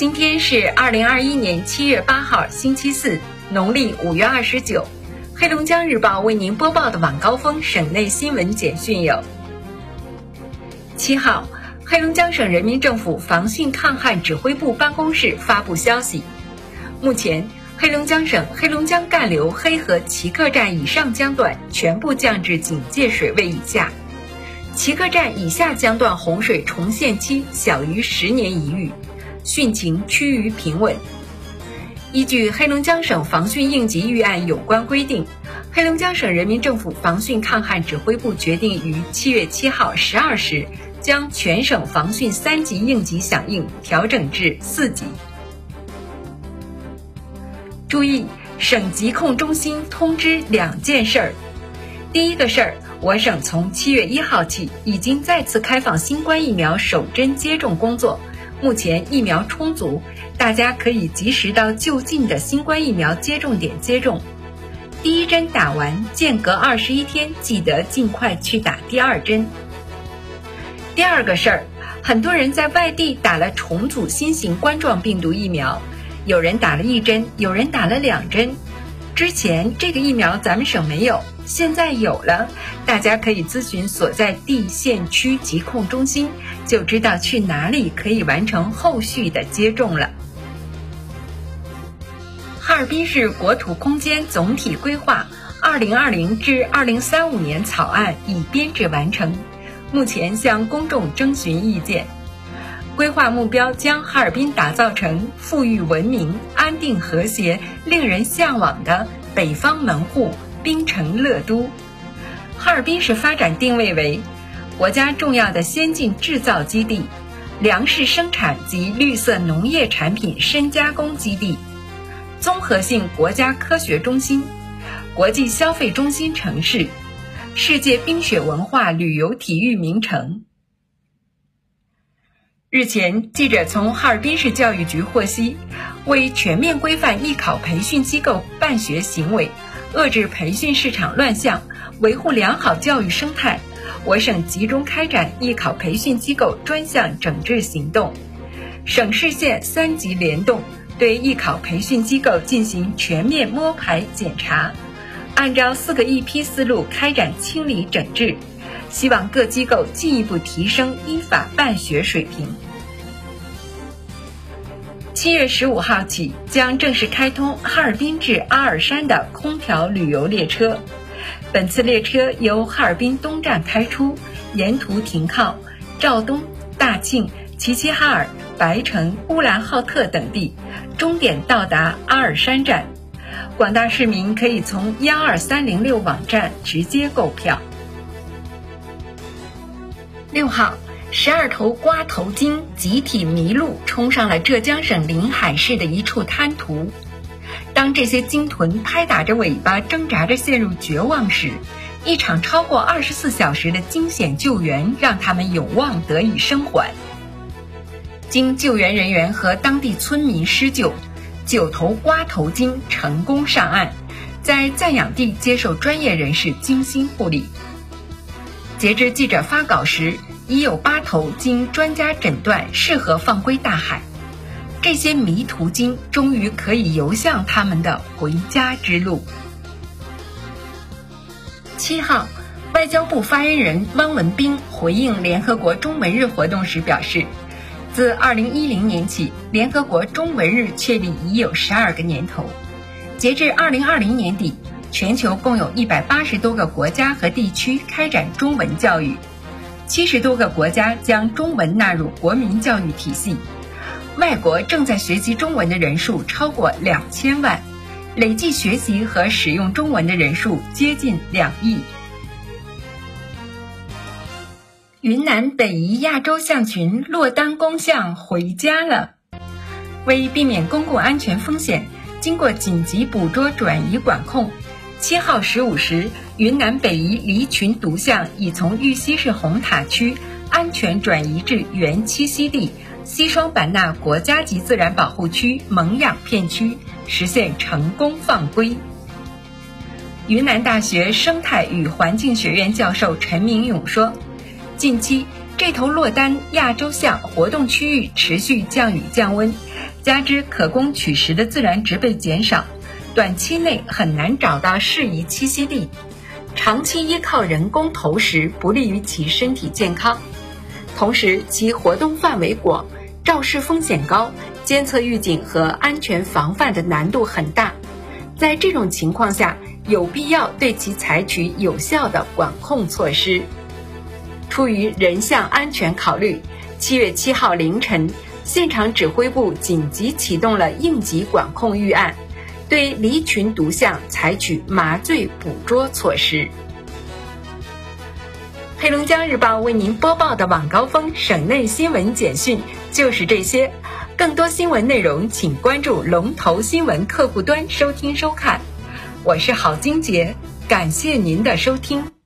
今天是二零二一年七月八号，星期四，农历五月二十九。黑龙江日报为您播报的晚高峰省内新闻简讯有：七号，黑龙江省人民政府防汛抗旱指挥部办公室发布消息，目前黑龙江省黑龙江干流黑河齐克站以上江段全部降至警戒水位以下，齐克站以下江段洪水重现期小于十年一遇，汛情趋于平稳。依据黑龙江省防汛应急预案有关规定，黑龙江省人民政府防汛抗旱指挥部决定于七月七号十二时，将全省防汛三级应急响应调整至四级。注意，省疾控中心通知两件事儿。第一个事儿，我省从七月一号起已经再次开放新冠疫苗首针接种工作。目前疫苗充足，大家可以及时到就近的新冠疫苗接种点接种。第一针打完，间隔二十一天，记得尽快去打第二针。第二个事儿，很多人在外地打了重组新型冠状病毒疫苗，有人打了一针，有人打了两针。之前这个疫苗咱们省没有，现在有了，大家可以咨询所在地县区疾控中心，就知道去哪里可以完成后续的接种了。哈尔滨市国土空间总体规划（二零二零至二零三五年）草案已编制完成，目前向公众征询意见。规划目标将哈尔滨打造成富裕文明、安定和谐、令人向往的北方门户滨城乐都。哈尔滨市发展定位为国家重要的先进制造基地、粮食生产及绿色农业产品深加工基地、综合性国家科学中心、国际消费中心城市、世界冰雪文化旅游体育名城。日前，记者从哈尔滨市教育局获悉，为全面规范艺考培训机构办学行为，遏制培训市场乱象，维护良好教育生态，我省集中开展艺考培训机构专项整治行动，省市县三级联动，对艺考培训机构进行全面摸排检查，按照四个一批思路开展清理整治。希望各机构进一步提升依法办学水平。七月十五号起将正式开通哈尔滨至阿尔山的空调旅游列车。本次列车由哈尔滨东站开出，沿途停靠肇东、大庆、齐齐哈尔、白城、乌兰浩特等地，终点到达阿尔山站。广大市民可以从幺二三零六网站直接购票。六号，十二头瓜头鲸集体迷路，冲上了浙江省临海市的一处滩涂。当这些鲸豚拍打着尾巴，挣扎着陷入绝望时，一场超过二十四小时的惊险救援让他们有望得以生还。经救援人员和当地村民施救，九头瓜头鲸成功上岸，在暂养地接受专业人士精心护理。截至记者发稿时，已有八头经专家诊断适合放归大海。这些迷途鲸终于可以游向他们的回家之路。七号，外交部发言人汪文斌回应联合国中文日活动时表示，自二零一零年起，联合国中文日确立已有十二个年头，截至二零二零年底。全球共有一百八十多个国家和地区开展中文教育，七十多个国家将中文纳入国民教育体系，外国正在学习中文的人数超过两千万，累计学习和使用中文的人数接近两亿。云南北宜亚洲象群落单公象回家了，为避免公共安全风险，经过紧急捕捉转移管控。七号十五时，云南北移离群独象已从玉溪市红塔区安全转移至原栖息地西双版纳国家级自然保护区蒙养片区，实现成功放归。云南大学生态与环境学院教授陈明勇说：“近期这头落单亚洲象活动区域持续降雨降温，加之可供取食的自然植被减少，短期内很难找到适宜栖息地。长期依靠人工投食不利于其身体健康，同时其活动范围广，肇事风险高，监测预警和安全防范的难度很大。在这种情况下，有必要对其采取有效的管控措施。出于人象安全考虑，七月七号凌晨，现场指挥部紧急启动了应急管控预案。对离群独象采取麻醉捕捉措施。黑龙江日报为您播报的晚高峰省内新闻简讯就是这些，更多新闻内容请关注龙头新闻客户端收听收看。我是郝金杰，感谢您的收听。